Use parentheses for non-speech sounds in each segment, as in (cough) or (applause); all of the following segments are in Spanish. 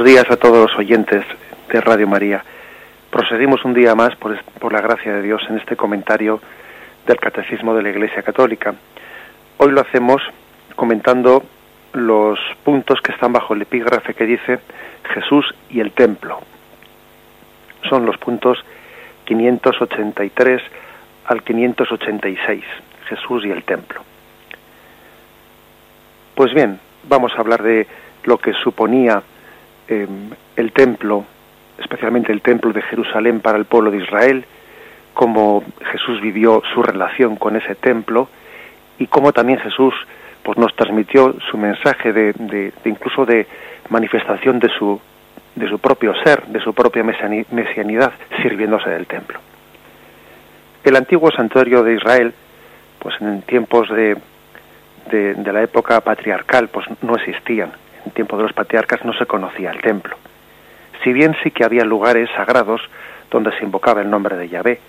Buenos días a todos los oyentes de Radio María. Proseguimos un día más, por, por, la gracia de Dios, en este comentario del Catecismo de la Iglesia Católica. Hoy lo hacemos comentando los puntos que están bajo el epígrafe que dice Jesús y el templo. Son los puntos 583 al 586, Jesús y el templo. Pues bien, vamos a hablar de lo que suponía eh, el templo, especialmente el templo de Jerusalén para el pueblo de Israel, cómo Jesús vivió su relación con ese templo y cómo también Jesús pues nos transmitió su mensaje de, de, incluso de manifestación de su de su propio ser, de su propia mesianidad, sirviéndose del templo. El antiguo santuario de Israel, pues en tiempos de, de, de la época patriarcal, pues no existían en tiempo de los patriarcas no se conocía el templo. Si bien sí que había lugares sagrados donde se invocaba el nombre de Yahvé,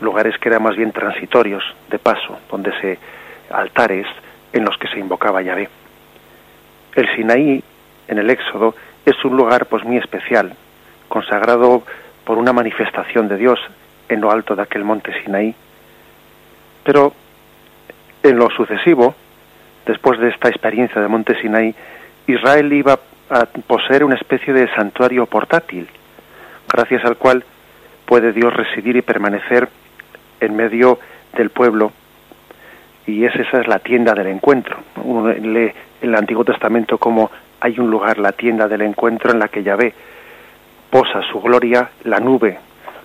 lugares que eran más bien transitorios, de paso, donde se altares en los que se invocaba Yahvé. El Sinaí, en el Éxodo, es un lugar pues muy especial, consagrado por una manifestación de Dios en lo alto de aquel monte Sinaí. Pero en lo sucesivo, después de esta experiencia de Monte Sinai, Israel iba a poseer una especie de santuario portátil, gracias al cual puede Dios residir y permanecer en medio del pueblo. Y es, esa es la tienda del encuentro. Uno lee en el Antiguo Testamento como hay un lugar, la tienda del encuentro, en la que Yahvé posa su gloria, la nube,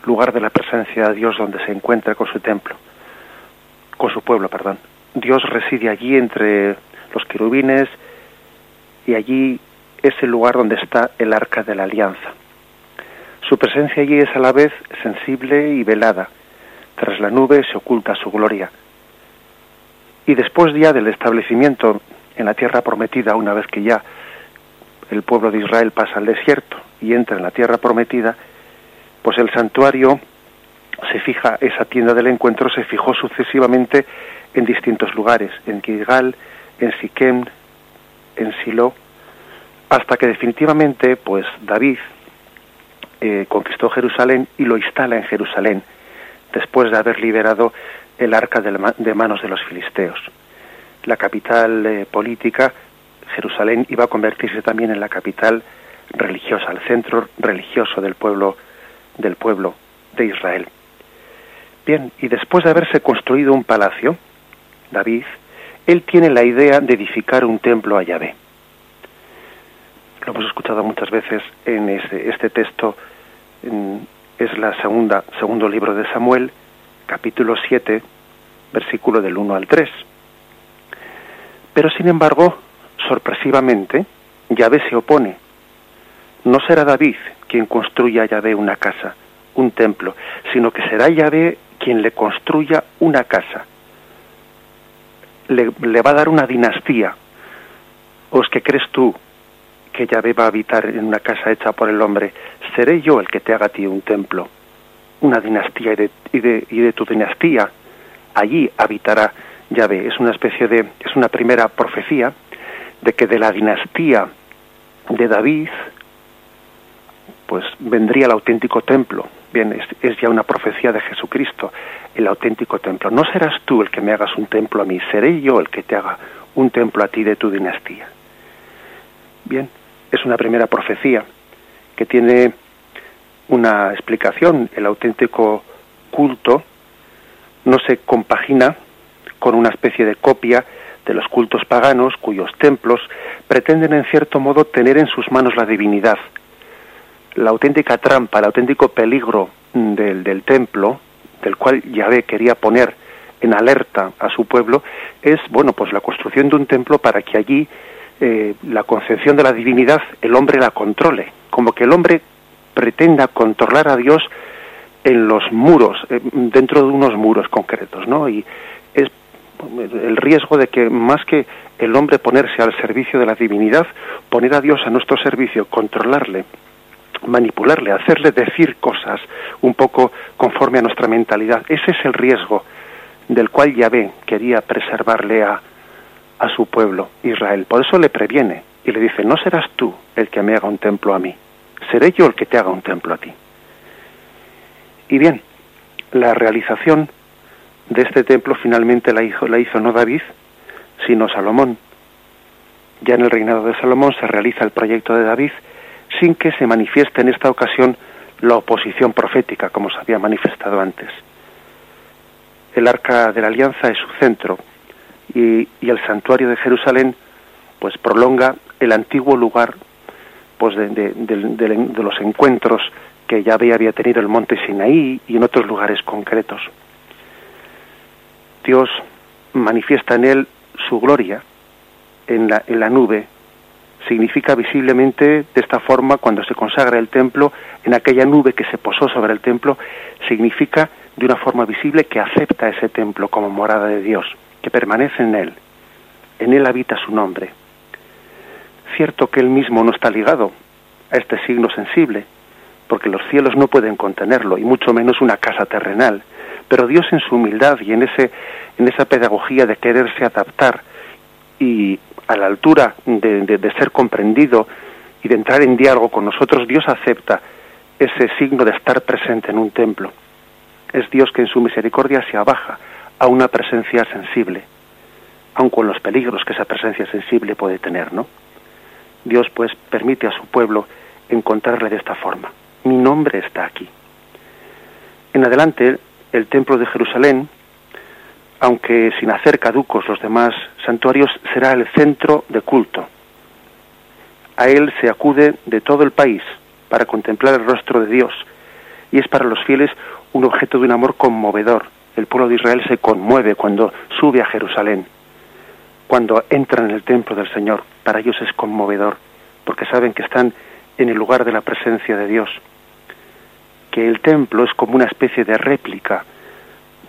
lugar de la presencia de Dios donde se encuentra con su templo, con su pueblo, perdón. Dios reside allí entre los querubines y allí es el lugar donde está el arca de la alianza. Su presencia allí es a la vez sensible y velada. Tras la nube se oculta su gloria. Y después ya del establecimiento en la tierra prometida, una vez que ya el pueblo de Israel pasa al desierto y entra en la tierra prometida, pues el santuario se fija, esa tienda del encuentro se fijó sucesivamente en distintos lugares, en Gilgal, en Siquem, en Silo, hasta que definitivamente, pues David eh, conquistó Jerusalén y lo instala en Jerusalén, después de haber liberado el arca de, manos de los filisteos. La capital eh, política, Jerusalén, iba a convertirse también en la capital religiosa, el centro religioso del pueblo, del pueblo de Israel. Bien, y después de haberse construido un palacio, David, él tiene la idea de edificar un templo a Yahvé. Lo hemos escuchado muchas veces en este, texto, es la segunda, segundo libro de Samuel, capítulo 7, versículo del 1 al 3. Pero sin embargo, sorpresivamente, Yahvé se opone. No será David quien construya a Yahvé una casa, un templo, sino que será Yahvé quien le construya una casa le, va a dar una dinastía. ¿O es que crees tú que Yahvé va a habitar en una casa hecha por el hombre? Seré yo el que te haga a ti un templo, una dinastía y de, y de, y de tu dinastía. Allí habitará Yahvé. Es una especie de, es una primera profecía de que de la dinastía de David, pues vendría el auténtico templo. Bien, es, ya una profecía de Jesucristo el auténtico templo. No serás tú el que me hagas un templo a mí, seré yo el que te haga un templo a ti de tu dinastía. Bien, es una primera profecía que tiene una explicación. El auténtico culto no se compagina con una especie de copia de los cultos paganos cuyos templos pretenden en cierto modo tener en sus manos la divinidad. La auténtica trampa, el auténtico peligro del, del templo del cual Yahvé quería poner en alerta a su pueblo, es, bueno, pues la construcción de un templo para que allí eh, la concepción de la divinidad el hombre la controle, como que el hombre pretenda controlar a Dios en los muros, eh, dentro de unos muros concretos, ¿no? Y es el riesgo de que más que el hombre ponerse al servicio de la divinidad, poner a Dios a nuestro servicio, controlarle, manipularle, hacerle decir cosas un poco conforme a nuestra mentalidad. Ese es el riesgo del cual Yahvé quería preservarle a, a su pueblo, Israel. Por eso le previene y le dice, no serás tú aquel que me haga un templo a mí. Seré yo el que te haga un templo a ti. Y bien, la realización de este templo finalmente la hizo, la hizo no David, sino Salomón. Ya en el reinado de Salomón se realiza el proyecto de David sin que se manifieste en esta ocasión la oposición profética, como se había manifestado antes. El arca de la alianza es su centro y, el santuario de Jerusalén pues prolonga el antiguo lugar pues de, los encuentros que ya había, había tenido el monte Sinaí y en otros lugares concretos. Dios manifiesta en él su gloria en la, en la nube. Significa visiblemente de esta forma, cuando se consagra el templo, en aquella nube que se posó sobre el templo, significa de una forma visible que acepta ese templo como morada de Dios, que permanece en él. En él habita su nombre. Cierto que él mismo no está ligado a este signo sensible, porque los cielos no pueden contenerlo, y mucho menos una casa terrenal. Pero Dios en su humildad y en, ese, en esa pedagogía de quererse adaptar y a la altura de, ser comprendido y de entrar en diálogo con nosotros, Dios acepta ese signo de estar presente en un templo. Es Dios que en su misericordia se abaja a una presencia sensible, aun con los peligros que esa presencia sensible puede tener, ¿no? Dios pues permite a su pueblo encontrarle de esta forma. Mi nombre está aquí. En adelante, el templo de Jerusalén aunque sin hacer caducos los demás santuarios, será el centro de culto. A él se acude de todo el país para contemplar el rostro de Dios y es para los fieles un objeto de un amor conmovedor. El pueblo de Israel se conmueve cuando sube a Jerusalén, cuando entran en el templo del Señor. Para ellos es conmovedor, porque saben que están en el lugar de la presencia de Dios, que el templo es como una especie de réplica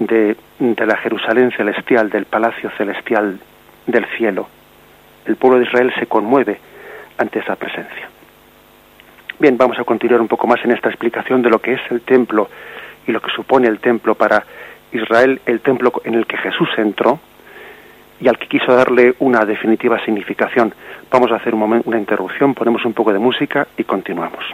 de, la Jerusalén celestial, del palacio celestial del cielo. El pueblo de Israel se conmueve ante esa presencia. Bien, vamos a continuar un poco más en esta explicación de lo que es el templo y lo que supone el templo para Israel, el templo en el que Jesús entró y al que quiso darle una definitiva significación. Vamos a hacer un momento, una interrupción, ponemos un poco de música y continuamos.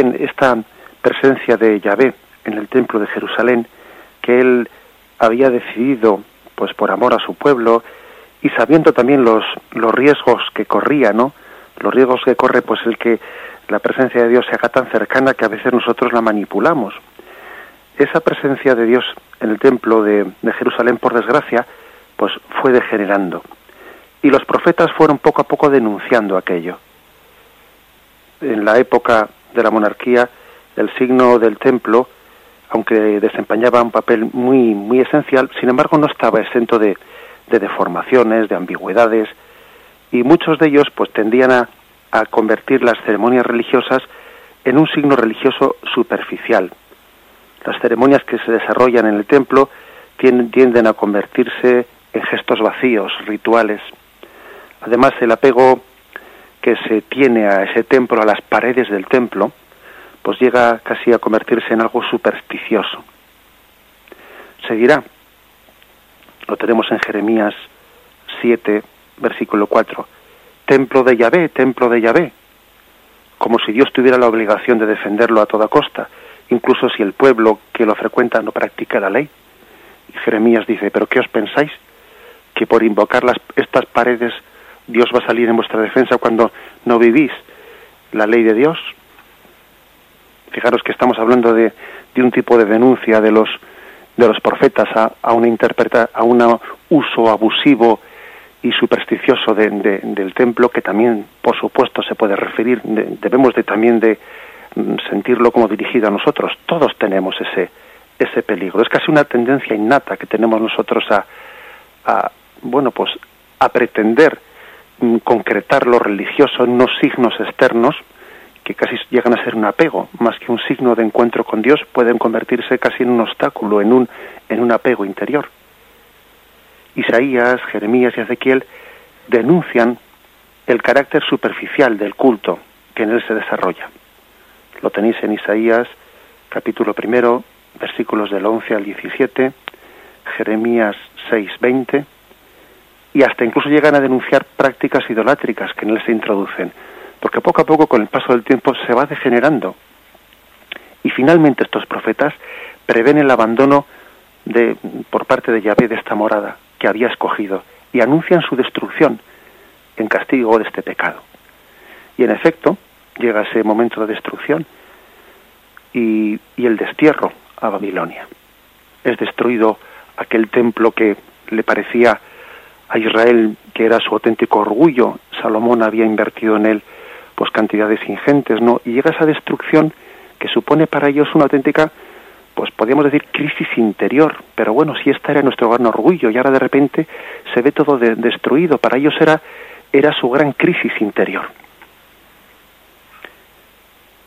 Esta presencia de Yahvé en el templo de Jerusalén, que él había decidido, pues por amor a su pueblo y sabiendo también los, los riesgos que corría, ¿no? Los riesgos que corre, pues el que la presencia de Dios se haga tan cercana que a veces nosotros la manipulamos. Esa presencia de Dios en el templo de, de Jerusalén, por desgracia, pues fue degenerando. Y los profetas fueron poco a poco denunciando aquello. En la época de la monarquía, el signo del templo, aunque desempeñaba un papel muy, muy esencial, sin embargo no estaba exento de, de deformaciones, de ambigüedades, y muchos de ellos pues tendían a, a convertir las ceremonias religiosas en un signo religioso superficial. Las ceremonias que se desarrollan en el templo tienden a convertirse en gestos vacíos, rituales. Además, el apego que se tiene a ese templo, a las paredes del templo, pues llega casi a convertirse en algo supersticioso. Seguirá. Lo tenemos en Jeremías 7, versículo 4. Templo de Yahvé, templo de Yahvé. Como si Dios tuviera la obligación de defenderlo a toda costa, incluso si el pueblo que lo frecuenta no practica la ley. Y Jeremías dice, pero ¿qué os pensáis? Que por invocar las, estas paredes Dios va a salir en vuestra defensa cuando no vivís la ley de Dios. Fijaros que estamos hablando de, de un tipo de denuncia de los de los profetas a, a una interpreta a un uso abusivo y supersticioso de, de, del templo que también por supuesto se puede referir debemos de también de mm, sentirlo como dirigido a nosotros todos tenemos ese ese peligro es casi una tendencia innata que tenemos nosotros a, a bueno pues a pretender concretar lo religioso en unos signos externos que casi llegan a ser un apego, más que un signo de encuentro con Dios, pueden convertirse casi en un obstáculo, en un, en un apego interior. Isaías, Jeremías y Ezequiel denuncian el carácter superficial del culto que en él se desarrolla. Lo tenéis en Isaías capítulo primero, versículos del 11 al 17, Jeremías 6, 20, y hasta incluso llegan a denunciar prácticas idolátricas que en él se introducen, porque poco a poco con el paso del tiempo se va degenerando. Y finalmente estos profetas prevén el abandono de, por parte de Yahvé de esta morada que había escogido y anuncian su destrucción en castigo de este pecado. Y en efecto, llega ese momento de destrucción y, y el destierro a Babilonia. Es destruido aquel templo que le parecía a Israel, que era su auténtico orgullo, Salomón había invertido en él pues cantidades ingentes, ¿no? Y llega esa destrucción que supone para ellos una auténtica, pues podríamos decir crisis interior, pero bueno, si esta era nuestro gran orgullo y ahora de repente se ve todo destruido, para ellos era, era su gran crisis interior.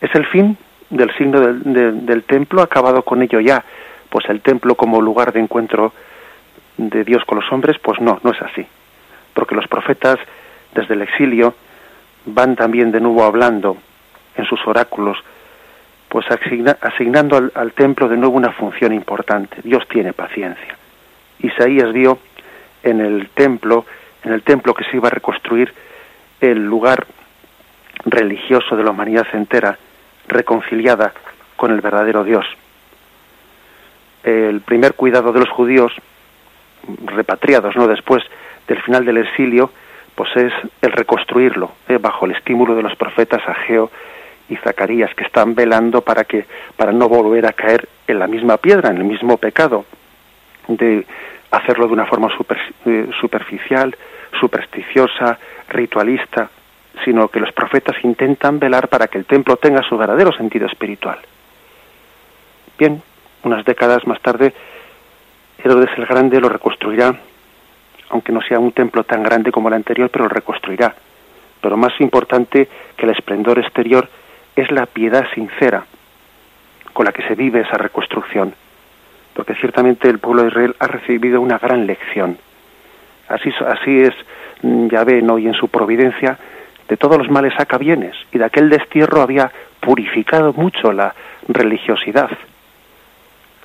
Es el fin del signo del, del templo, acabado con ello ya, pues el templo como lugar de encuentro de Dios con los hombres, pues no, no es así. Porque los profetas desde el exilio van también de nuevo hablando en sus oráculos, pues asignando al, al, templo de nuevo una función importante. Dios tiene paciencia. Isaías vio en el templo, en el templo que se iba a reconstruir, el lugar religioso de la humanidad entera, reconciliada con el verdadero Dios. El primer cuidado de los judíos repatriados no después del final del exilio pues es el reconstruirlo eh, bajo el estímulo de los profetas Ageo y Zacarías que están velando para que para no volver a caer en la misma piedra en el mismo pecado de hacerlo de una forma eh, superficial supersticiosa ritualista sino que los profetas intentan velar para que el templo tenga su verdadero sentido espiritual. Bien unas décadas más tarde Herodes el Grande lo reconstruirá, aunque no sea un templo tan grande como el anterior, pero lo reconstruirá. Pero más importante que el esplendor exterior es la piedad sincera con la que se vive esa reconstrucción, porque ciertamente el pueblo de Israel ha recibido una gran lección. Así, así es mm, Yahvé, ¿no? y en su providencia de todos los males saca bienes, y de aquel destierro había purificado mucho la religiosidad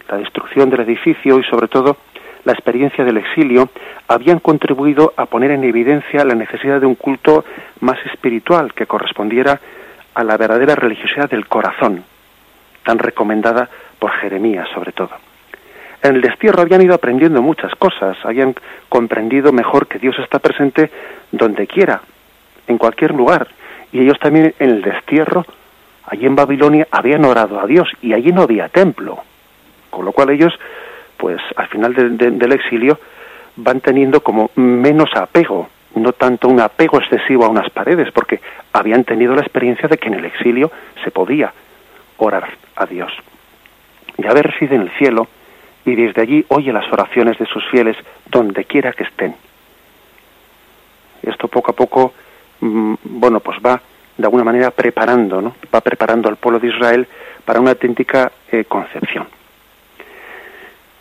la destrucción del edificio y sobre todo la experiencia del exilio habían contribuido a poner en evidencia la necesidad de un culto más espiritual que correspondiera a la verdadera religiosidad del corazón, tan recomendada por Jeremías sobre todo. En el destierro habían ido aprendiendo muchas cosas, habían comprendido mejor que Dios está presente donde quiera, en cualquier lugar. Y ellos también en el destierro, allí en Babilonia, habían orado a Dios y allí no había templo. Con lo cual ellos, pues al final del exilio, van teniendo como menos apego, no tanto un apego excesivo a unas paredes, porque habían tenido la experiencia de que en el exilio se podía orar a Dios. Yahvé reside en el cielo y desde allí oye las oraciones de sus fieles donde quiera que estén. Esto poco a poco, mm, bueno, pues va de alguna manera preparando, ¿no? Va preparando al pueblo de Israel para una auténtica eh, concepción.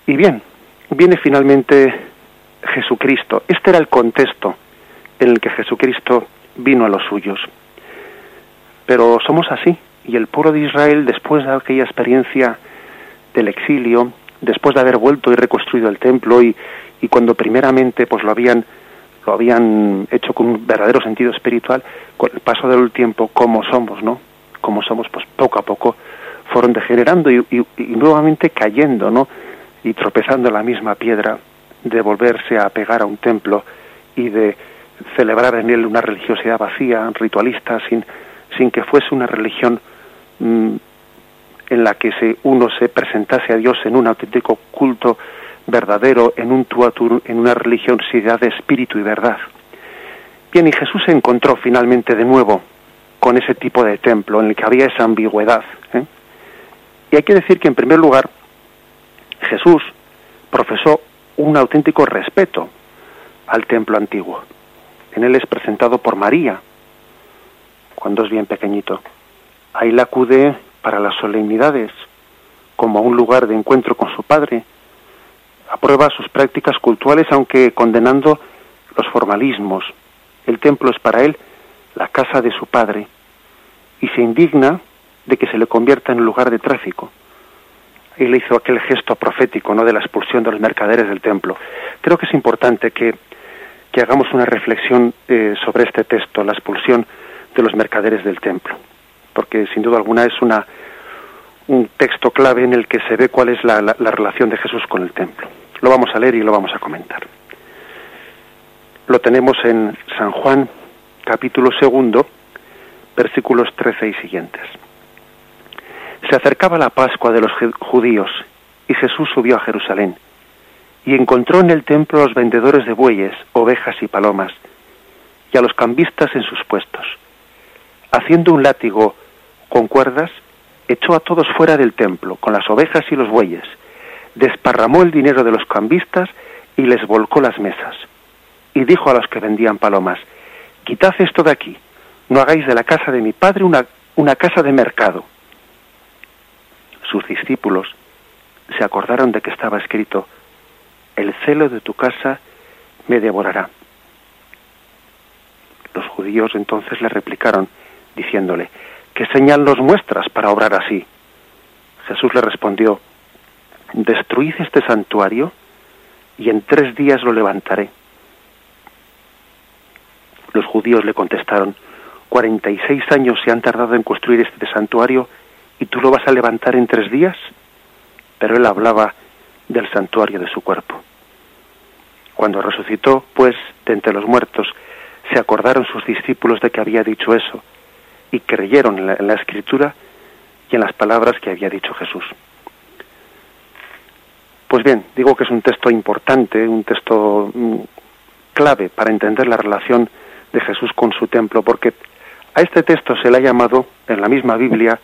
Y bien, viene finalmente Jesucristo. Este era el contexto en el que Jesucristo vino a los suyos. Pero somos así, y el pueblo de Israel, después de aquella experiencia del exilio, después de haber vuelto y reconstruido el templo y, y cuando primeramente pues lo habían lo habían hecho con un verdadero sentido espiritual, con el paso del tiempo, como somos, ¿no? Como somos, pues poco a poco fueron degenerando y, y, y nuevamente cayendo, ¿no? Y tropezando en la misma piedra de volverse a pegar a un templo y de celebrar en él una religiosidad vacía, ritualista, sin, sin que fuese una religión mm, en la que se, uno se presentase a Dios en un auténtico culto verdadero, en un tuatur, en una religiosidad de espíritu y verdad. Bien, y Jesús se encontró finalmente de nuevo con ese tipo de templo en el que había esa ambigüedad. ¿eh? Y hay que decir que, en primer lugar, Jesús profesó un auténtico respeto al templo antiguo. En él es presentado por María, cuando es bien pequeñito. Ahí la acude para las solemnidades, como a un lugar de encuentro con su padre. Aprueba sus prácticas cultuales, aunque condenando los formalismos. El templo es para él la casa de su padre y se indigna de que se le convierta en lugar de tráfico. Él hizo aquel gesto profético, ¿no?, de la expulsión de los mercaderes del templo. Creo que es importante que, que hagamos una reflexión eh, sobre este texto, la expulsión de los mercaderes del templo porque sin duda alguna es una, un texto clave en el que se ve cuál es la, la relación de Jesús con el templo. Lo vamos a leer y lo vamos a comentar. Lo tenemos en San Juan, capítulo segundo, versículos 13 y siguientes. Se acercaba la Pascua de los judíos y Jesús subió a Jerusalén y encontró en el templo a los vendedores de bueyes, ovejas y palomas y a los cambistas en sus puestos. Haciendo un látigo con cuerdas, echó a todos fuera del templo, con las ovejas y los bueyes, desparramó el dinero de los cambistas y les volcó las mesas. Y dijo a los que vendían palomas, Quitad esto de aquí, no hagáis de la casa de mi padre una, una casa de mercado. Sus discípulos se acordaron de que estaba escrito, El celo de tu casa me devorará. Los judíos entonces le replicaron, diciéndole, ¿qué señal nos muestras para obrar así? Jesús le respondió, destruid este santuario y en tres días lo levantaré. Los judíos le contestaron, cuarenta y seis años se han tardado en construir este santuario y tú lo vas a levantar en tres días. Pero él hablaba del santuario de su cuerpo. Cuando resucitó, pues, de entre los muertos, se acordaron sus discípulos de que había dicho eso y creyeron en la, escritura y en las palabras que había dicho Jesús. Pues bien, digo que es un texto importante, un texto mm, clave para entender la relación de Jesús con su templo, porque a este texto se le ha llamado en la misma Biblia,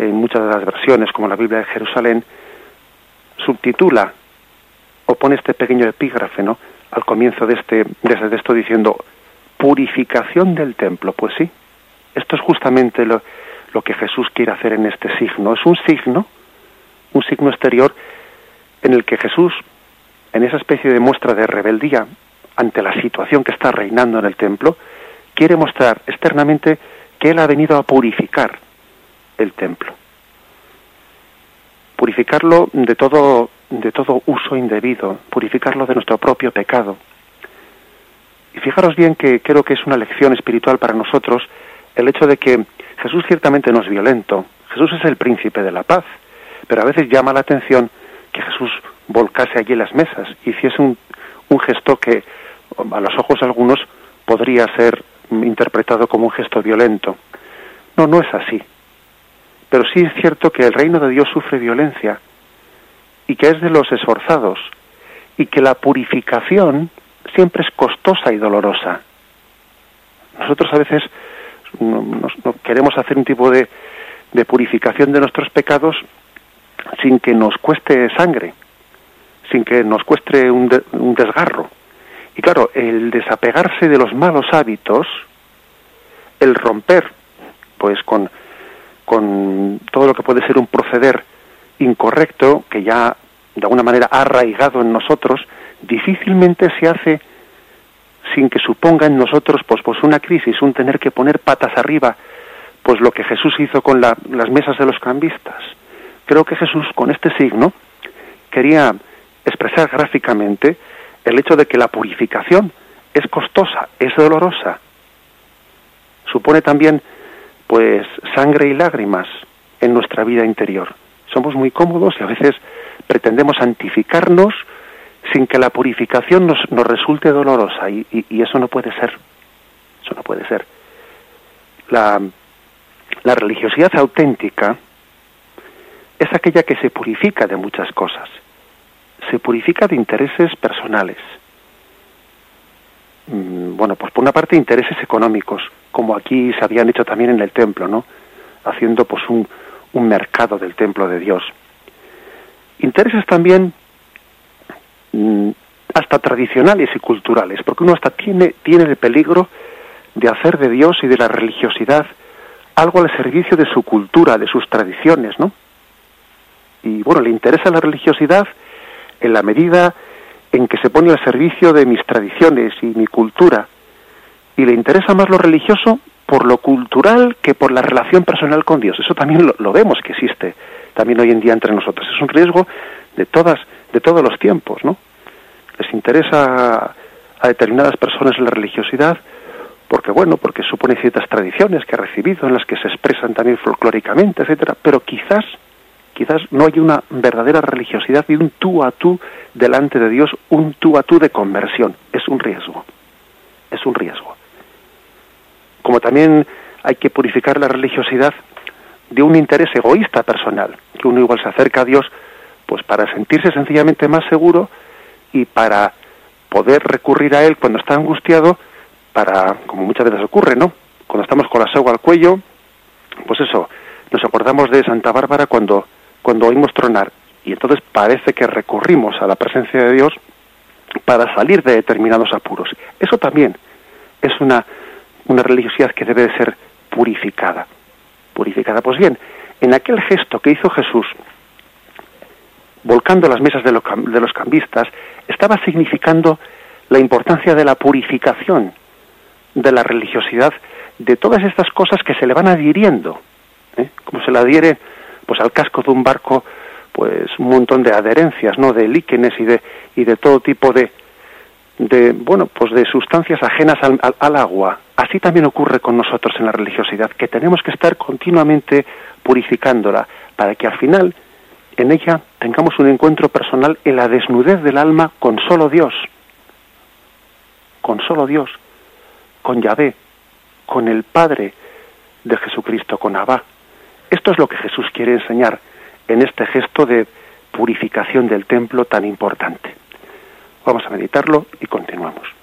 en muchas de las versiones, como la Biblia de Jerusalén, subtitula o pone este pequeño epígrafe, ¿no? Al comienzo de este, de este texto diciendo purificación del templo. Pues sí, esto es justamente lo, que Jesús quiere hacer en este signo. Es un signo, un signo exterior en el que Jesús, en esa especie de muestra de rebeldía ante la situación que está reinando en el templo, quiere mostrar externamente que Él ha venido a purificar el templo. Purificarlo de todo, de todo uso indebido, purificarlo de nuestro propio pecado. Y fijaros bien que creo que es una lección espiritual para nosotros el hecho de que Jesús ciertamente no es violento, Jesús es el príncipe de la paz, pero a veces llama la atención que Jesús volcase allí las mesas, hiciese un, un gesto que a los ojos de algunos podría ser interpretado como un gesto violento. No, no es así. Pero sí es cierto que el reino de Dios sufre violencia y que es de los esforzados y que la purificación siempre es costosa y dolorosa. Nosotros a veces queremos hacer un tipo de, de purificación de nuestros pecados sin que nos cueste sangre, sin que nos cueste un, un desgarro. Y claro, el desapegarse de los malos hábitos, el romper, pues con, con todo lo que puede ser un proceder incorrecto, que ya de alguna manera ha arraigado en nosotros, difícilmente se hace sin que suponga en nosotros pues, pues una crisis, un tener que poner patas arriba, pues lo que Jesús hizo con las mesas de los cambistas. Creo que Jesús con este signo quería expresar gráficamente el hecho de que la purificación es costosa, es dolorosa. Supone también pues sangre y lágrimas en nuestra vida interior. Somos muy cómodos y a veces pretendemos santificarnos sin que la purificación nos, nos resulte dolorosa y, y, eso no puede ser. Eso no puede ser. La, la religiosidad auténtica es aquella que se purifica de muchas cosas. Se purifica de intereses personales. Mm, bueno, pues por una parte intereses económicos, como aquí se habían hecho también en el templo, ¿no? Haciendo pues un, un mercado del templo de Dios. Intereses también Mm, hasta tradicionales y culturales, porque uno hasta tiene, tiene el peligro de hacer de Dios y de la religiosidad algo al servicio de su cultura, de sus tradiciones, ¿no? Y bueno, le interesa la religiosidad en la medida en que se pone al servicio de mis tradiciones y mi cultura, y le interesa más lo religioso por lo cultural que por la relación personal con Dios. Eso también lo, vemos que existe también hoy en día entre nosotros. Es un riesgo de todas de todos los tiempos, ¿no? Les interesa a determinadas personas la religiosidad porque bueno, porque supone ciertas tradiciones que ha recibido en las que se expresan también folclóricamente, etcétera, pero quizás quizás no hay una verdadera religiosidad y un tú a tú delante de Dios, un tú a tú de conversión, es un riesgo. Es un riesgo. Como también hay que purificar la religiosidad de un interés egoísta personal, que uno igual se acerca a Dios pues para sentirse sencillamente más seguro y para poder recurrir a él cuando está angustiado para, como muchas veces ocurre, ¿no? Cuando estamos con la soga al cuello, pues eso, nos acordamos de Santa Bárbara cuando, cuando oímos tronar y entonces parece que recurrimos a la presencia de Dios para salir de determinados apuros. Eso también es una, una religiosidad que debe de ser purificada. Purificada. Pues bien, en aquel gesto que hizo Jesús volcando las mesas de, los cambistas, estaba significando la importancia de la purificación de la religiosidad de todas estas cosas que se le van adhiriendo, ¿eh? como se le adhiere pues al casco de un barco pues un montón de adherencias, ¿no? de líquenes y de y de todo tipo de de bueno pues de sustancias ajenas al, al agua. Así también ocurre con nosotros en la religiosidad, que tenemos que estar continuamente purificándola para que al final en ella tengamos un encuentro personal en la desnudez del alma con solo Dios, con solo Dios, con Yahvé, con el Padre de Jesucristo, con Abba. Esto es lo que Jesús quiere enseñar en este gesto de purificación del templo tan importante. Vamos a meditarlo y continuamos.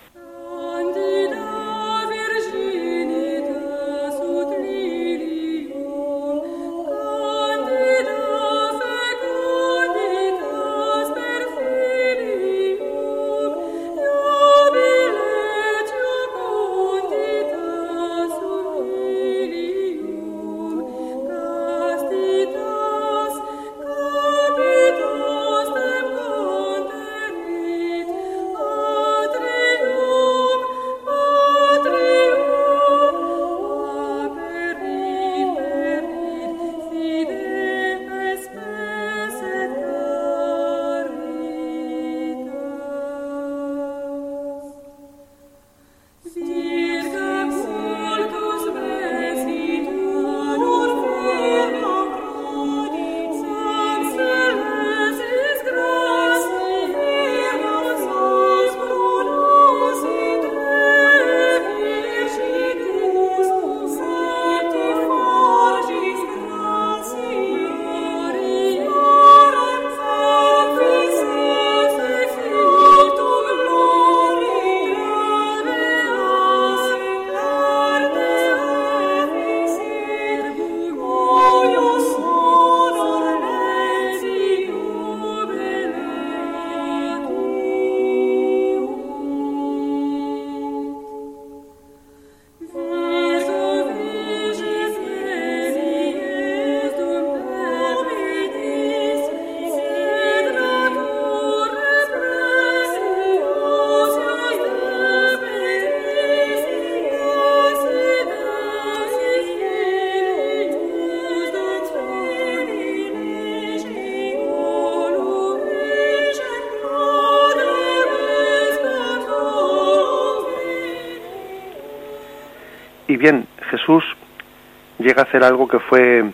Llega a hacer algo que fue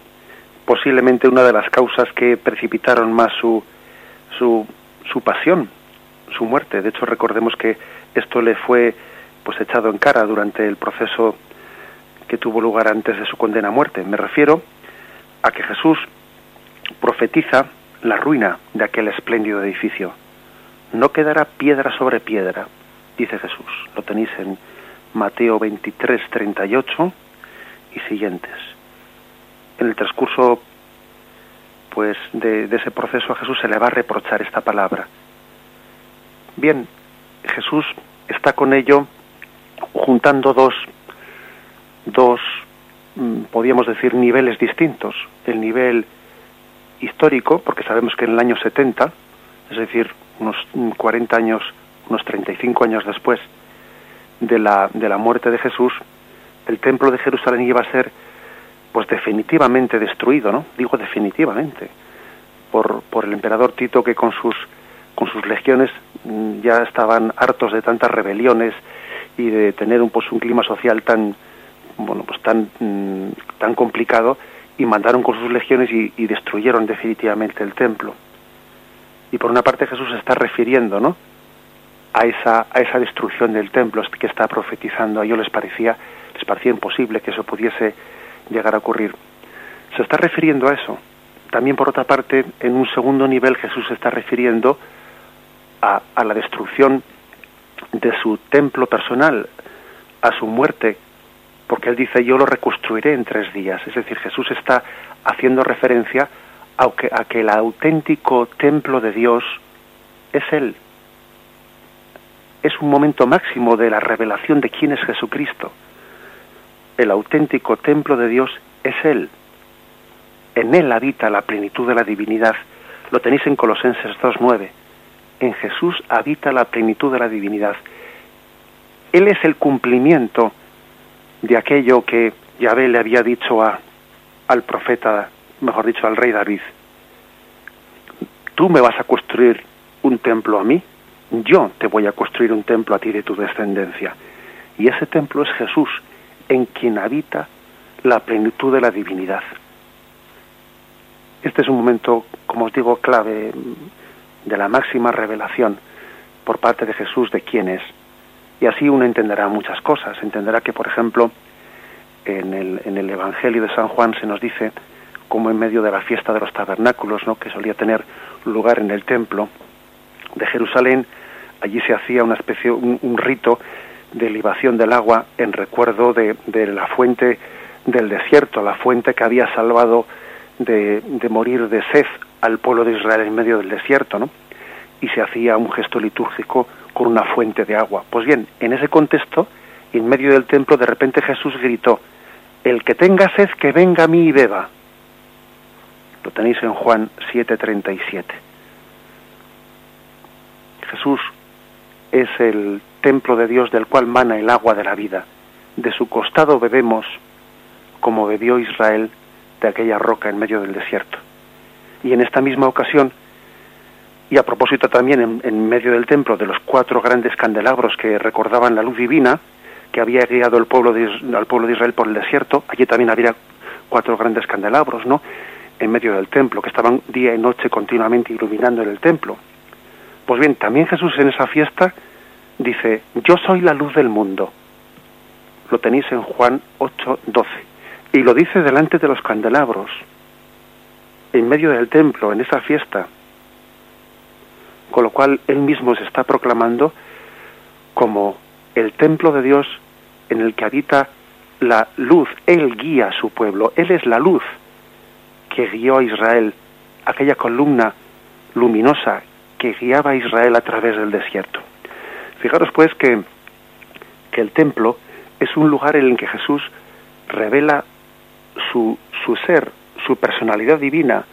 posiblemente una de las causas que precipitaron más su, su, su pasión, su muerte. De hecho, recordemos que esto le fue pues echado en cara durante el proceso que tuvo lugar antes de su condena a muerte. Me refiero a que Jesús profetiza la ruina de aquel espléndido edificio. No quedará piedra sobre piedra, dice Jesús. Lo tenéis en Mateo 23, 38 y siguientes. En el transcurso pues de, ese proceso a Jesús se le va a reprochar esta palabra. Bien, Jesús está con ello juntando dos, dos, mm, podríamos decir, niveles distintos. El nivel histórico, porque sabemos que en el año 70, es decir, unos 40 años, unos 35 años después de la, de la muerte de Jesús, el templo de Jerusalén iba a ser pues definitivamente destruido, ¿no? Digo definitivamente por, por el emperador Tito que con sus con sus legiones mm, ya estaban hartos de tantas rebeliones y de tener un pues un clima social tan bueno pues tan mm, tan complicado y mandaron con sus legiones y, destruyeron definitivamente el templo. Y por una parte Jesús está refiriendo no a esa a esa destrucción del templo que está profetizando. A ellos les parecía les parecía imposible que eso pudiese llegar a ocurrir se está refiriendo a eso también por otra parte en un segundo nivel Jesús se está refiriendo a, la destrucción de su templo personal a su muerte, porque él dice yo lo reconstruiré en tres días. Es decir, Jesús está haciendo referencia a que el auténtico templo de Dios es Él. Es un momento máximo de la revelación de quién es Jesucristo. El auténtico templo de Dios es Él. En Él habita la plenitud de la divinidad. Lo tenéis en Colosenses 2.9 en Jesús habita la plenitud de la divinidad. Él es el cumplimiento de aquello que Yahvé le había dicho a, al profeta, mejor dicho, al rey David. Tú me vas a construir un templo a mí, yo te voy a construir un templo a ti de tu descendencia. Y ese templo es Jesús, en quien habita la plenitud de la divinidad. Este es un momento, como os digo, clave de la máxima revelación por parte de Jesús de quién es. Y así uno entenderá muchas cosas. Entenderá que, por ejemplo, en el, en el Evangelio de San Juan se nos dice como en medio de la fiesta de los tabernáculos, ¿no? que solía tener lugar en el templo de Jerusalén, allí se hacía una especie, un, rito de libación del agua en recuerdo de, de, la fuente del desierto, la fuente que había salvado de, de morir de sed al pueblo de Israel en medio del desierto, ¿no? Y se hacía un gesto litúrgico con una fuente de agua. Pues bien, en ese contexto, en medio del templo, de repente Jesús gritó, el que tenga sed, que venga a mí y beba. Lo tenéis en Juan 7:37. Jesús es el templo de Dios del cual mana el agua de la vida. De su costado bebemos como bebió Israel de aquella roca en medio del desierto. Y en esta misma ocasión, y a propósito también en, medio del templo de los cuatro grandes candelabros que recordaban la luz divina que había guiado al pueblo de, al pueblo de Israel por el desierto, allí también había cuatro grandes candelabros, ¿no? En medio del templo, que estaban día y noche continuamente iluminando en el templo. Pues bien, también Jesús en esa fiesta dice, yo soy la luz del mundo. Lo tenéis en Juan 8, 12. Y lo dice delante de los candelabros en medio del templo, en esa fiesta. Con lo cual él mismo se está proclamando como el templo de Dios en el que habita la luz. Él guía a su pueblo, Él es la luz que guió a Israel, aquella columna luminosa que guiaba a Israel a través del desierto. Fijaros pues que, que el templo es un lugar en el que Jesús revela su, su ser, su personalidad divina,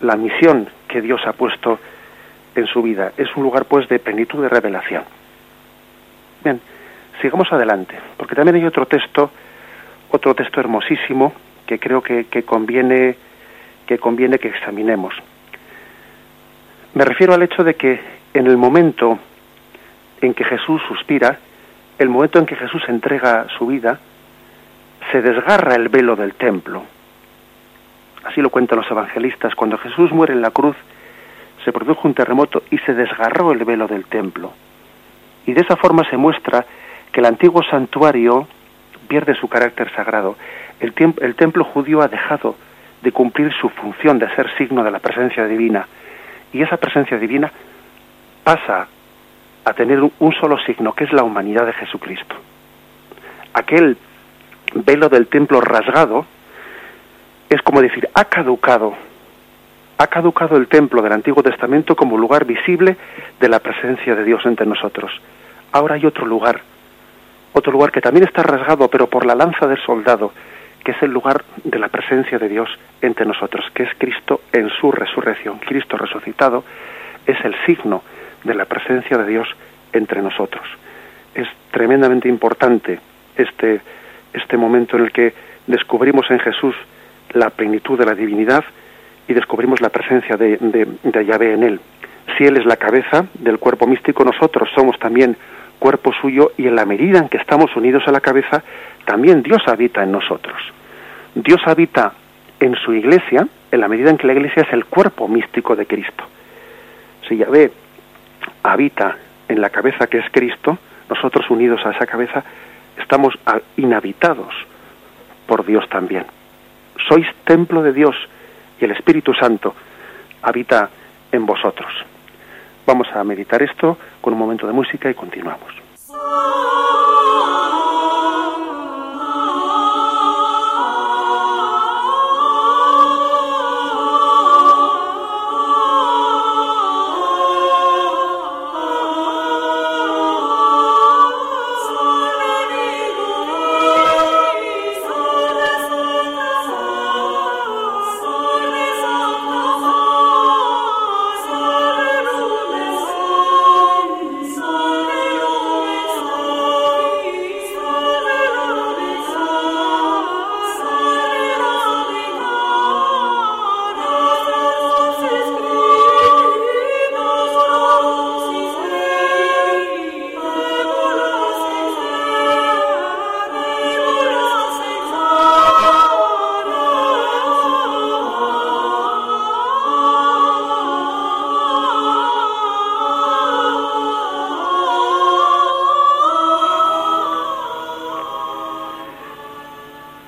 la misión que Dios ha puesto en su vida. Es un lugar pues de plenitud de revelación. Bien, sigamos adelante, porque también hay otro texto, otro texto hermosísimo que creo que, que conviene que conviene que examinemos. Me refiero al hecho de que en el momento en que Jesús suspira, el momento en que Jesús entrega su vida, se desgarra el velo del templo. Así lo cuentan los evangelistas. Cuando Jesús muere en la cruz, se produjo un terremoto y se desgarró el velo del templo. Y de esa forma se muestra que el antiguo santuario pierde su carácter sagrado. El, el templo judío ha dejado de cumplir su función de ser signo de la presencia divina. Y esa presencia divina pasa a tener un solo signo, que es la humanidad de Jesucristo. Aquel velo del templo rasgado es como decir, ha caducado, ha caducado el templo del Antiguo Testamento como lugar visible de la presencia de Dios entre nosotros. Ahora hay otro lugar, otro lugar que también está rasgado, pero por la lanza del soldado, que es el lugar de la presencia de Dios entre nosotros, que es Cristo en su resurrección. Cristo resucitado es el signo de la presencia de Dios entre nosotros. Es tremendamente importante este, este momento en el que descubrimos en Jesús la plenitud de la divinidad y descubrimos la presencia de, de, de Yahvé en él. Si Él es la cabeza del cuerpo místico, nosotros somos también cuerpo suyo y en la medida en que estamos unidos a la cabeza, también Dios habita en nosotros. Dios habita en su iglesia en la medida en que la iglesia es el cuerpo místico de Cristo. Si Yahvé habita en la cabeza que es Cristo, nosotros unidos a esa cabeza estamos inhabitados por Dios también. Sois templo de Dios y el Espíritu Santo habita en vosotros. Vamos a meditar esto con un momento de música y continuamos.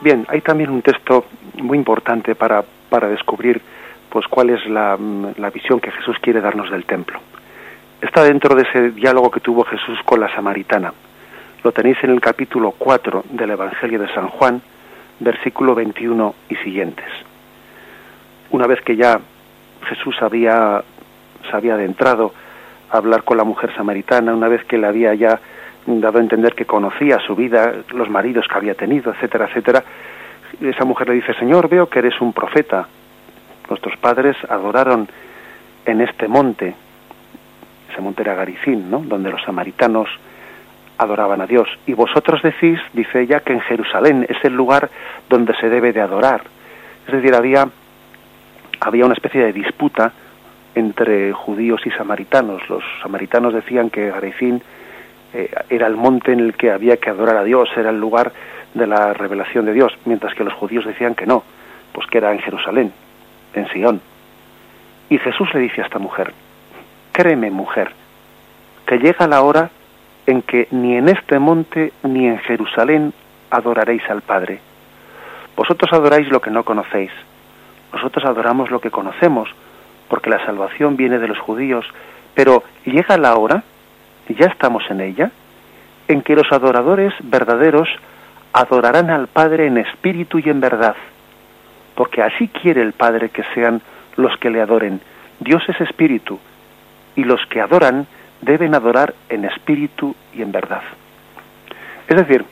Bien, hay también un texto muy importante para, para descubrir pues cuál es la, la, visión que Jesús quiere darnos del templo. Está dentro de ese diálogo que tuvo Jesús con la samaritana. Lo tenéis en el capítulo 4 del Evangelio de San Juan, versículo 21 y siguientes. Una vez que ya Jesús había, se había adentrado a hablar con la mujer samaritana, una vez que le había ya dado a entender que conocía su vida, los maridos que había tenido, etcétera, etcétera, esa mujer le dice, Señor, veo que eres un profeta. Nuestros padres adoraron en este monte, ese monte era Garicín, ¿no? Donde los samaritanos adoraban a Dios. Y vosotros decís, dice ella, que en Jerusalén es el lugar donde se debe de adorar. Es decir, había, había una especie de disputa entre judíos y samaritanos. Los samaritanos decían que Garicín eh, era el monte en el que había que adorar a Dios, era el lugar de la revelación de Dios, mientras que los judíos decían que no, pues que era en Jerusalén, en Sion. Y Jesús le dice a esta mujer, créeme mujer, que llega la hora en que ni en este monte ni en Jerusalén adoraréis al Padre. Vosotros adoráis lo que no conocéis, nosotros adoramos lo que conocemos, porque la salvación viene de los judíos, pero llega la hora, ya estamos en ella, en que los adoradores verdaderos adorarán al Padre en espíritu y en verdad, porque así quiere el Padre que sean los que le adoren. Dios es espíritu, y los que adoran deben adorar en espíritu y en verdad. Es decir,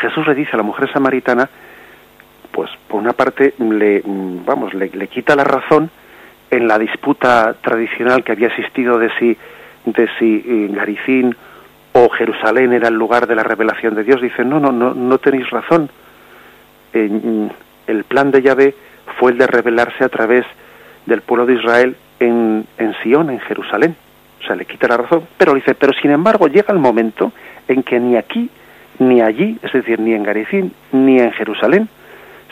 Jesús le dice a la mujer samaritana, pues por una parte le, vamos, le, le quita la razón en la disputa tradicional que había existido de si, de si eh, Garicín o Jerusalén era el lugar de la revelación de Dios, dicen, no, no, no, no tenéis razón. el plan de Yahvé fue el de revelarse a través del pueblo de Israel en, en Sion, en Jerusalén. O sea, le quita la razón, pero dice, pero sin embargo llega el momento en que ni aquí ni allí, es decir, ni en Garicín, ni en Jerusalén,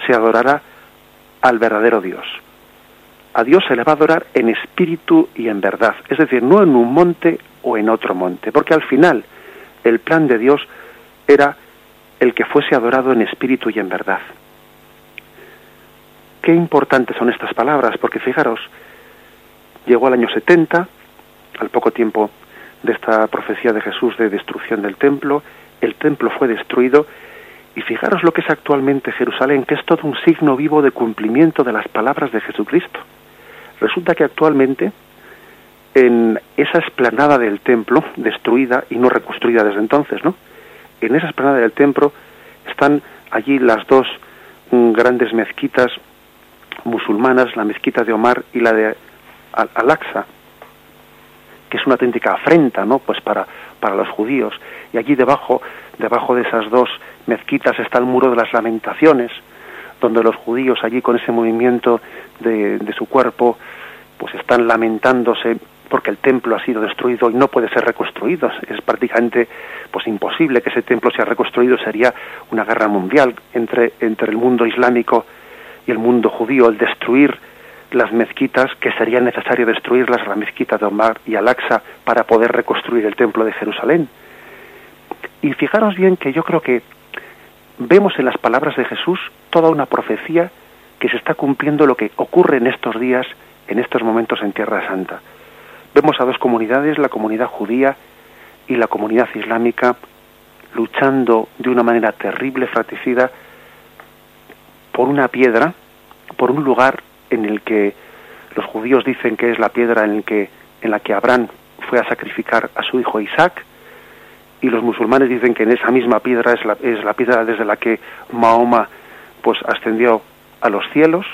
se adorará al verdadero Dios. A Dios se le va a adorar en espíritu y en verdad, es decir, no en un monte o en otro monte, porque al final el plan de Dios era el que fuese adorado en espíritu y en verdad. Qué importantes son estas palabras, porque fijaros, llegó al año 70, al poco tiempo de esta profecía de Jesús de destrucción del templo, el templo fue destruido y fijaros lo que es actualmente Jerusalén, que es todo un signo vivo de cumplimiento de las palabras de Jesucristo. Resulta que actualmente en esa esplanada del templo, destruida y no reconstruida desde entonces, ¿no? En esa esplanada del templo están allí las dos mm, grandes mezquitas musulmanas, la mezquita de Omar y la de Al-Aqsa, que es una auténtica afrenta, ¿no? Pues para, para los judíos. Y allí debajo, debajo de esas dos mezquitas está el muro de las lamentaciones, donde los judíos allí con ese movimiento de, su cuerpo, pues están lamentándose porque el templo ha sido destruido y no puede ser reconstruido. Es prácticamente pues imposible que ese templo sea reconstruido, sería una guerra mundial entre, entre el mundo islámico y el mundo judío, el destruir las mezquitas, que sería necesario destruirlas, la mezquita de Omar y Al-Aqsa, para poder reconstruir el templo de Jerusalén. Y fijaros bien que yo creo que vemos en las palabras de Jesús toda una profecía que se está cumpliendo lo que ocurre en estos días, en estos momentos en Tierra Santa. Vemos a dos comunidades, la comunidad judía y la comunidad islámica, luchando de una manera terrible, fratricida, por una piedra, por un lugar en el que los judíos dicen que es la piedra en, que, en la que Abraham fue a sacrificar a su hijo Isaac, y los musulmanes dicen que en esa misma piedra es la, es la piedra desde la que Mahoma pues ascendió a los cielos,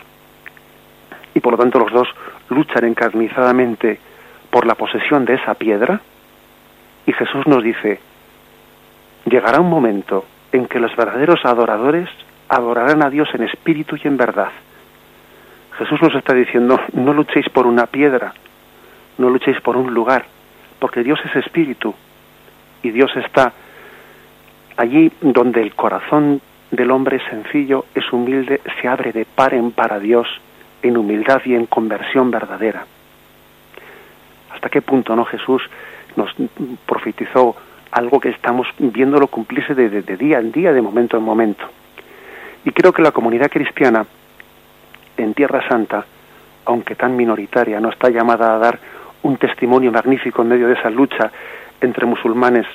y por lo tanto los dos luchan encarnizadamente por la posesión de esa piedra, y Jesús nos dice, llegará un momento en que los verdaderos adoradores adorarán a Dios en espíritu y en verdad. Jesús nos está diciendo, no luchéis por una piedra, no luchéis por un lugar, porque Dios es espíritu y Dios está allí donde el corazón del hombre sencillo, es humilde, se abre de par en par a Dios en humildad y en conversión verdadera. ¿Hasta qué punto no Jesús nos profetizó algo que estamos viéndolo cumplirse de, de día en día, de momento en momento? Y creo que la comunidad cristiana en Tierra Santa, aunque tan minoritaria, no está llamada a dar un testimonio magnífico en medio de esa lucha entre musulmanes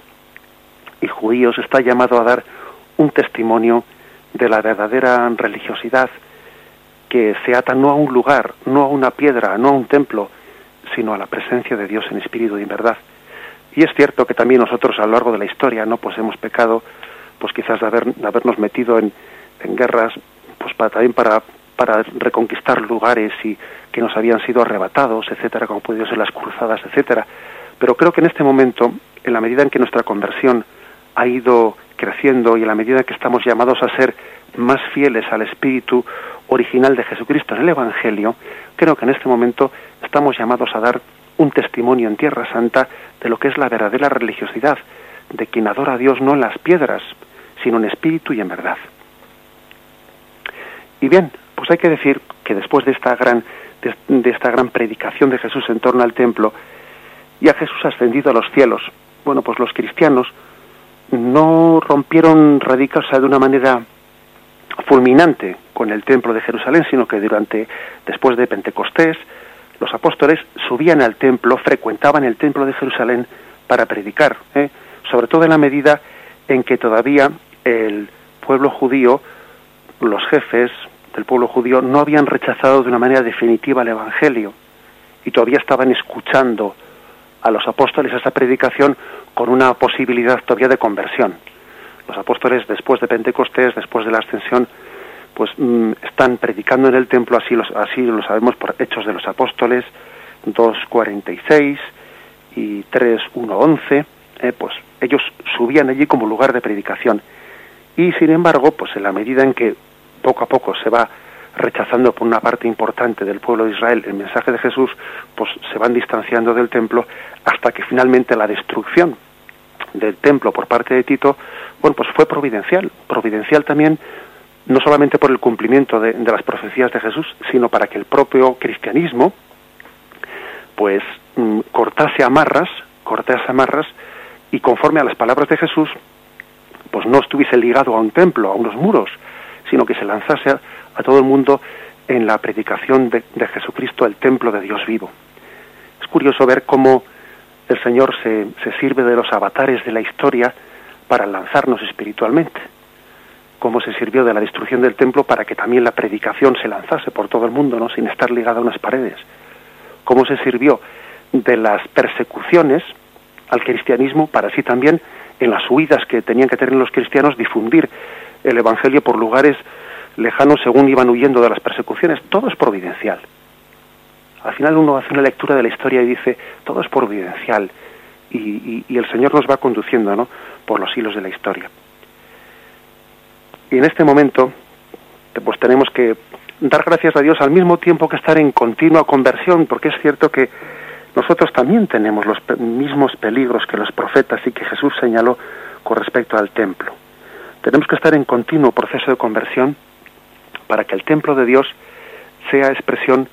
y judíos, está llamado a dar un testimonio de la verdadera religiosidad que se ata no a un lugar, no a una piedra, no a un templo, sino a la presencia de Dios en espíritu y en verdad. Y es cierto que también nosotros a lo largo de la historia no pues hemos pecado pues quizás de, haber, de habernos metido en, en guerras pues para, también para, para reconquistar lugares y que nos habían sido arrebatados, etcétera, como pudieron ser las cruzadas, etcétera. Pero creo que en este momento, en la medida en que nuestra conversión ha ido creciendo y en la medida que estamos llamados a ser más fieles al espíritu original de Jesucristo en el Evangelio, creo que en este momento estamos llamados a dar un testimonio en Tierra Santa de lo que es la verdadera religiosidad, de quien adora a Dios no en las piedras, sino en espíritu y en verdad. Y bien, pues hay que decir que después de esta gran, de, esta gran predicación de Jesús en torno al templo, y a Jesús ascendido a los cielos, bueno, pues los cristianos no rompieron radicas de una manera fulminante con el templo de Jerusalén, sino que durante, después de Pentecostés, los apóstoles subían al templo, frecuentaban el templo de Jerusalén para predicar, ¿eh? sobre todo en la medida en que todavía el pueblo judío los jefes del pueblo judío no habían rechazado de una manera definitiva el Evangelio y todavía estaban escuchando a los apóstoles esa predicación con una posibilidad todavía de conversión. Los apóstoles después de Pentecostés, después de la ascensión, pues mm, están predicando en el templo, así, los, así lo sabemos por Hechos de los Apóstoles 2.46 y 3.1.11, eh, pues ellos subían allí como lugar de predicación. Y sin embargo, pues en la medida en que poco a poco se va rechazando por una parte importante del pueblo de Israel el mensaje de Jesús, pues se van distanciando del templo hasta que finalmente la destrucción del templo por parte de Tito bueno, pues fue providencial, providencial también no solamente por el cumplimiento de, las profecías de Jesús, sino para que el propio cristianismo, pues, mm, cortase amarras, cortase amarras, y conforme a las palabras de Jesús, pues no estuviese ligado a un templo, a unos muros, sino que se lanzase a, todo el mundo en la predicación de, Jesucristo, el templo de Dios vivo. Es curioso ver cómo el Señor se, se sirve de los avatares de la historia para lanzarnos espiritualmente cómo se sirvió de la destrucción del templo para que también la predicación se lanzase por todo el mundo, ¿no? sin estar ligada a unas paredes. Cómo se sirvió de las persecuciones al cristianismo para así también en las huidas que tenían que tener los cristianos difundir el evangelio por lugares lejanos según iban huyendo de las persecuciones. Todo es providencial. Al final uno hace una lectura de la historia y dice, todo es providencial. Y, el Señor nos va conduciendo ¿no? por los hilos de la historia. Y en este momento, pues tenemos que dar gracias a Dios al mismo tiempo que estar en continua conversión, porque es cierto que nosotros también tenemos los mismos peligros que los profetas y que Jesús señaló con respecto al templo. Tenemos que estar en continuo proceso de conversión para que el templo de Dios sea expresión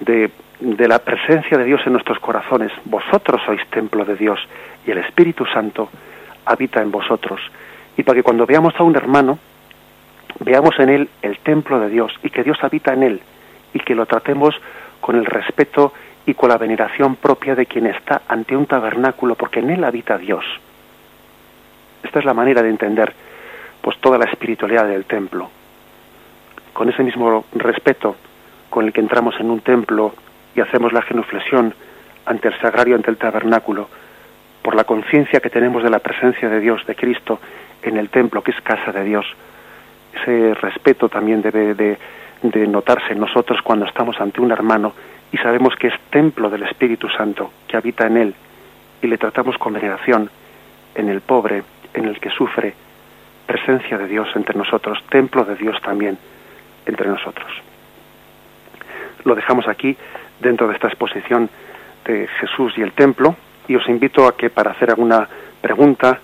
de, de la presencia de Dios en nuestros corazones. Vosotros sois templo de Dios y el Espíritu Santo habita en vosotros y para que cuando veamos a un hermano, veamos en él el templo de Dios y que Dios habita en él y que lo tratemos con el respeto y con la veneración propia de quien está ante un tabernáculo, porque en él habita Dios. Esta es la manera de entender pues toda la espiritualidad del templo. Con ese mismo respeto con el que entramos en un templo y hacemos la genuflexión ante el sagrario, ante el tabernáculo, por la conciencia que tenemos de la presencia de Dios, de Cristo, en el templo, que es casa de Dios. Ese respeto también debe de, notarse en nosotros cuando estamos ante un hermano y sabemos que es templo del Espíritu Santo, que habita en él, y le tratamos con veneración, en el pobre, en el que sufre, presencia de Dios entre nosotros, templo de Dios también entre nosotros. Lo dejamos aquí dentro de esta exposición de Jesús y el templo y os invito a que para hacer alguna pregunta,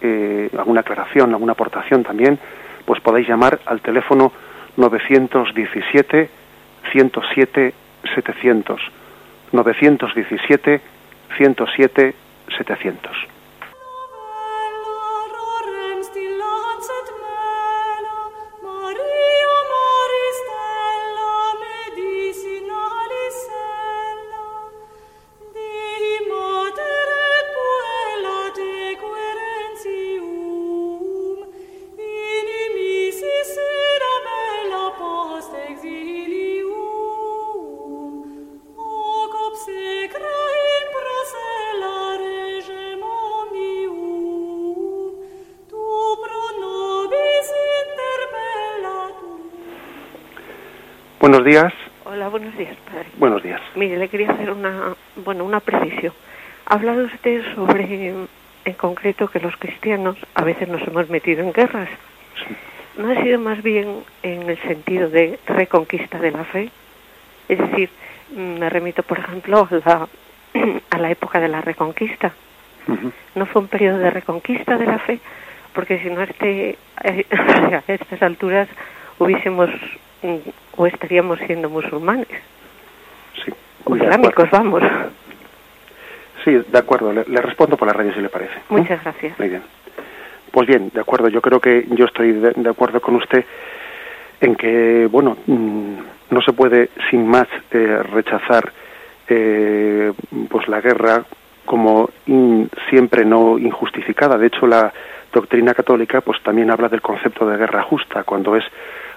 eh, alguna aclaración, alguna aportación también, pues podáis llamar al teléfono 917 107 700 917 107 700 días. Hola, buenos días, padre. Buenos días. Mire, le quería hacer una, bueno, una precisión. Ha hablado usted sobre, en concreto, que los cristianos a veces nos hemos metido en guerras. ¿No ha sido más bien en el sentido de reconquista de la fe? Es decir, me remito, por ejemplo, a la, (clears throat) a la época de la reconquista. ¿No fue un periodo de reconquista de la fe? Porque si no, este, (laughs) a estas alturas hubiésemos o estaríamos siendo musulmanes. Sí. O islámicos, vamos. Sí, de acuerdo. Le, respondo por la radio si le parece. Muchas gracias. Muy bien. Pues bien, de acuerdo. Yo creo que yo estoy de, acuerdo con usted en que, bueno, mm, no se puede sin más eh, rechazar eh, pues la guerra como siempre no injustificada. De hecho, la doctrina católica pues también habla del concepto de guerra justa cuando es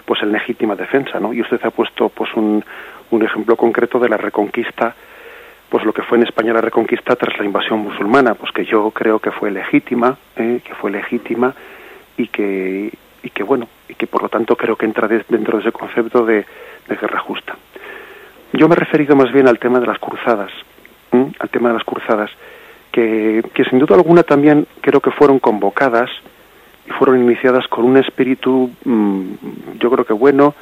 pues en legítima defensa, ¿no? Y usted ha puesto pues un, un ejemplo concreto de la reconquista, pues lo que fue en España la reconquista tras la invasión musulmana, pues que yo creo que fue legítima, ¿eh? que fue legítima y que y que bueno y que por lo tanto creo que entra dentro de ese concepto de, guerra justa. Yo me he referido más bien al tema de las cruzadas, al tema de las cruzadas, que, que sin duda alguna también creo que fueron convocadas fueron iniciadas con un espíritu, mm, yo creo que bueno,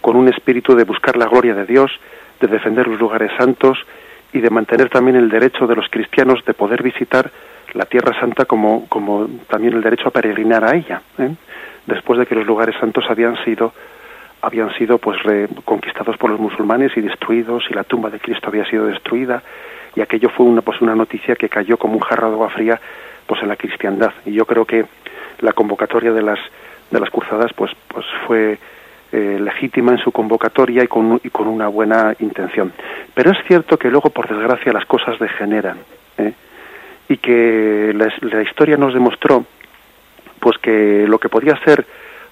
con un espíritu de buscar la gloria de Dios, de defender los lugares santos y de mantener también el derecho de los cristianos de poder visitar la Tierra Santa como, como también el derecho a peregrinar a ella, ¿eh? después de que los lugares santos habían sido habían sido pues reconquistados por los musulmanes y destruidos y la tumba de Cristo había sido destruida y aquello fue una pues una noticia que cayó como un jarro de agua fría pues en la cristiandad y yo creo que la convocatoria de las de las cruzadas pues pues fue eh, legítima en su convocatoria y con, y con una buena intención. Pero es cierto que luego, por desgracia, las cosas degeneran ¿eh? y que la, historia nos demostró pues que lo que podía ser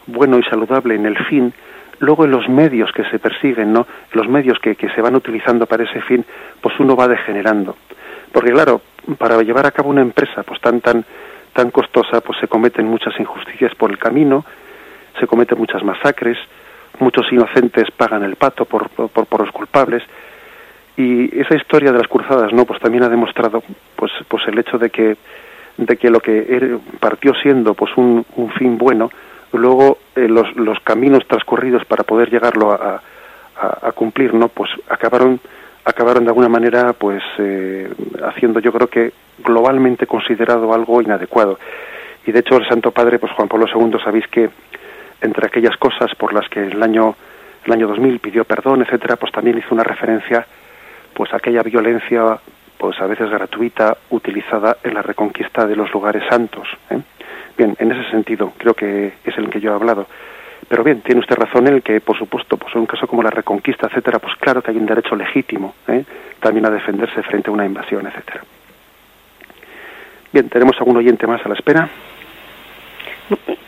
bueno y saludable en el fin, luego en los medios que se persiguen, ¿no? los medios que, que se van utilizando para ese fin, pues uno va degenerando. Porque claro, para llevar a cabo una empresa pues tan tan tan costosa, pues se cometen muchas injusticias por el camino, se cometen muchas masacres, muchos inocentes pagan el pato por, por, por, los culpables. Y esa historia de las cruzadas no pues también ha demostrado pues pues el hecho de que de que lo que partió siendo pues un, un fin bueno luego eh, los, los caminos transcurridos para poder llegarlo a, a, a, cumplir no pues acabaron acabaron de alguna manera pues eh, haciendo yo creo que globalmente considerado algo inadecuado y de hecho el Santo Padre pues Juan Pablo II sabéis que entre aquellas cosas por las que el año el año 2000 pidió perdón, etcétera, pues también hizo una referencia pues a aquella violencia pues a veces gratuita utilizada en la reconquista de los lugares santos. ¿eh? Bien, en ese sentido creo que es el que yo he hablado. Pero bien, tiene usted razón en el que, por supuesto, pues en un caso como la reconquista, etcétera, pues claro que hay un derecho legítimo ¿eh? también a defenderse frente a una invasión, etcétera. Bien, tenemos algún oyente más a la espera.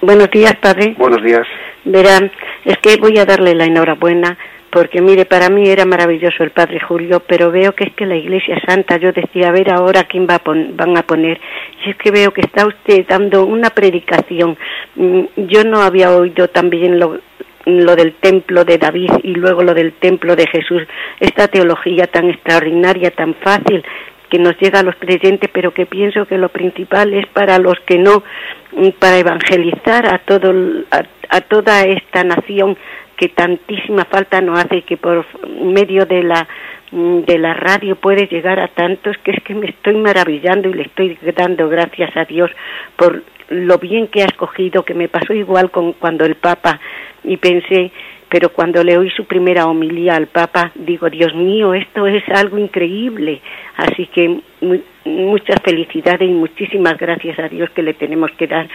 Buenos días, padre. Buenos días. Verán, es que voy a darle la enhorabuena porque mire, para mí era maravilloso el Padre Julio, pero veo que es que la Iglesia Santa, yo decía, a ver ahora quién va a van a poner, y es que veo que está usted dando una predicación. Mm, yo no había oído también lo, lo del templo de David y luego lo del templo de Jesús, esta teología tan extraordinaria, tan fácil, que nos llega a los creyentes, pero que pienso que lo principal es para los que no, mm, para evangelizar a todo a toda esta nación que tantísima falta nos hace que por medio de la mm, de la radio puede llegar a tantos que es que me estoy maravillando y le estoy dando gracias a Dios por lo bien que ha escogido, que me pasó igual con cuando el Papa y pensé, pero cuando le oí su primera homilía al Papa, digo, Dios mío, esto es algo increíble. Así que muchas felicidades y muchísimas gracias a Dios que le tenemos que dar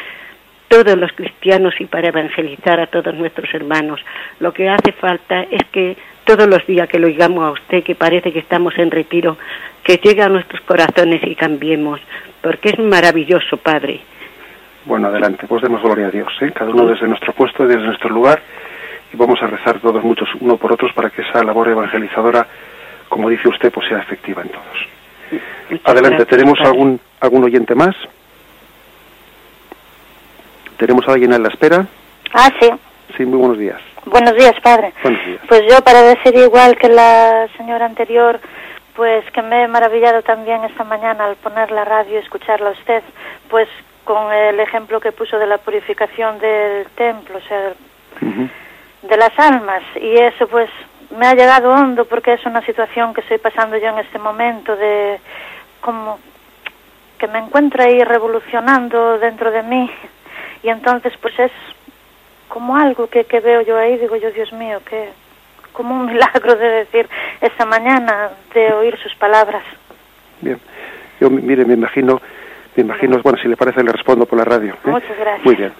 todos los cristianos y para evangelizar a todos nuestros hermanos. Lo que hace falta es que todos los días que lo oigamos a usted, que parece que estamos en retiro, que llegue a nuestros corazones y cambiemos, porque es maravilloso, Padre. Bueno, adelante, pues demos gloria a Dios, ¿eh? cada uno desde nuestro puesto, desde nuestro lugar, y vamos a rezar todos muchos uno por otros para que esa labor evangelizadora, como dice usted, pues sea efectiva en todos. Muchas adelante, gracias, ¿tenemos padre. algún, algún oyente más? ¿Tenemos a alguien a la espera? Ah, sí. Sí, muy buenos días. Buenos días, padre. Buenos días. Pues yo, para decir igual que la señora anterior, pues que me he maravillado también esta mañana al poner la radio y escucharla a usted, pues con el ejemplo que puso de la purificación del templo, o sea, uh -huh. de las almas. Y eso, pues, me ha llegado hondo porque es una situación que estoy pasando yo en este momento de como que me encuentro ahí revolucionando dentro de mí y entonces pues es como algo que, que veo yo ahí, digo yo, Dios mío, que como un (laughs) milagro de decir esta mañana, de oír sus palabras. Bien, yo mire, me imagino, me imagino, bueno, si le parece le respondo por la radio. ¿eh? Muchas gracias. Muy bien.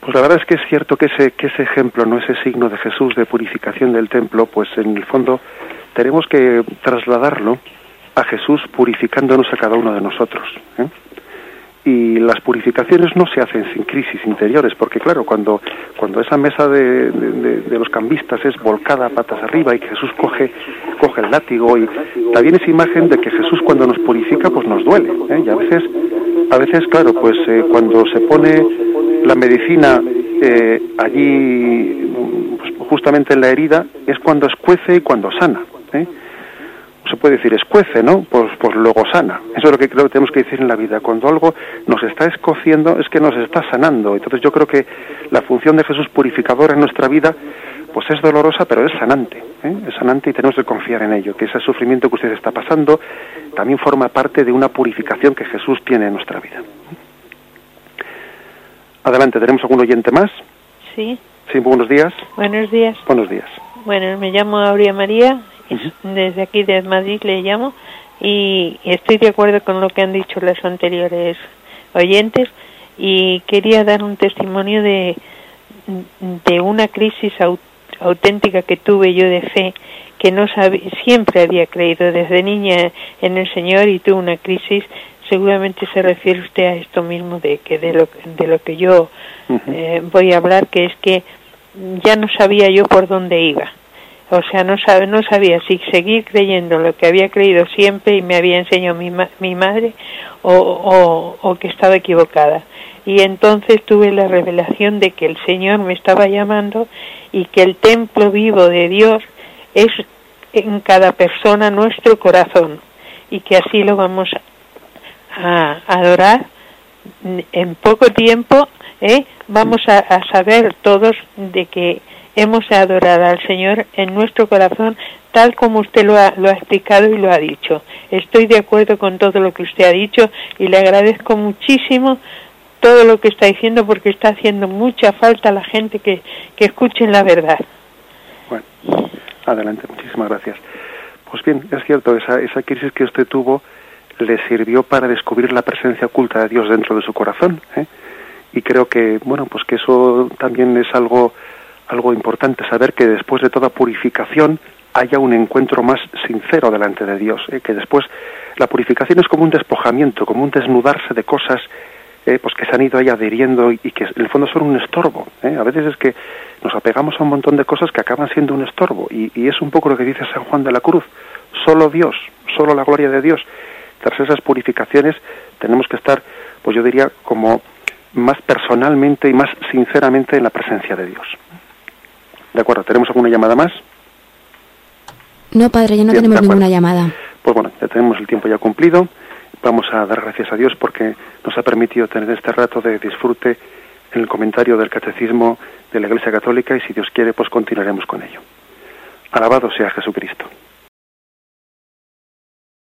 Pues la verdad es que es cierto que ese, que ese ejemplo, no ese signo de Jesús de purificación del templo, pues en el fondo tenemos que trasladarlo a Jesús purificándonos a cada uno de nosotros. ¿eh? Y las purificaciones no se hacen sin crisis interiores, porque claro, cuando, cuando esa mesa de, de, los cambistas es volcada patas arriba y Jesús coge, coge el látigo y también esa imagen de que Jesús cuando nos purifica pues nos duele, ¿eh? y a veces, a veces claro, pues eh, cuando se pone la medicina eh, allí pues, justamente en la herida es cuando escuece y cuando sana, ¿eh? Se puede decir escuece, ¿no? Pues, pues luego sana. Eso es lo que creo que tenemos que decir en la vida. Cuando algo nos está escociendo es que nos está sanando. Entonces yo creo que la función de Jesús purificador en nuestra vida pues es dolorosa, pero es sanante, ¿eh? es sanante y tenemos que confiar en ello, que ese sufrimiento que usted está pasando también forma parte de una purificación que Jesús tiene en nuestra vida. Adelante, ¿tenemos algún oyente más? Sí. Sí, buenos días. Buenos días. Buenos días. Bueno, me llamo Aurea María, desde aquí de Madrid le llamo y estoy de acuerdo con lo que han dicho los anteriores oyentes y quería dar un testimonio de, de una crisis auténtica que tuve yo de fe que no siempre había creído desde niña en el Señor y tuve una crisis. Seguramente se refiere usted a esto mismo de que de lo, de lo que yo eh, voy a hablar que es que ya no sabía yo por dónde iba o sea no no sabía si seguir creyendo lo que había creído siempre y me había enseñado mi, mi madre o, que estaba equivocada y entonces tuve la revelación de que el Señor me estaba llamando y que el templo vivo de Dios es en cada persona nuestro corazón y que así lo vamos a adorar en poco tiempo, ¿eh? vamos a, saber todos de que hemos adorado al Señor en nuestro corazón tal como usted lo ha, lo ha explicado y lo ha dicho. Estoy de acuerdo con todo lo que usted ha dicho y le agradezco muchísimo todo lo que está diciendo porque está haciendo mucha falta a la gente que, que la verdad. Bueno, adelante, muchísimas gracias. Pues bien, es cierto, esa, esa crisis que usted tuvo le sirvió para descubrir la presencia oculta de Dios dentro de su corazón. ¿eh? Y creo que, bueno, pues que eso también es algo, algo importante, saber que después de toda purificación haya un encuentro más sincero delante de Dios, ¿eh? que después la purificación es como un despojamiento, como un desnudarse de cosas eh, pues que se han ido ahí adhiriendo y, que en el fondo son un estorbo. A veces es que nos apegamos a un montón de cosas que acaban siendo un estorbo y, y es un poco lo que dice San Juan de la Cruz, solo Dios, solo la gloria de Dios tras esas purificaciones tenemos que estar, pues yo diría, como más personalmente y más sinceramente en la presencia de Dios. De acuerdo, ¿tenemos alguna llamada más? No, padre, ya no tenemos ninguna llamada. Pues bueno, ya tenemos el tiempo ya cumplido. Vamos a dar gracias a Dios porque nos ha permitido tener este rato de disfrute en el comentario del Catecismo de la Iglesia Católica y si Dios quiere, pues continuaremos con ello. Alabado sea Jesucristo.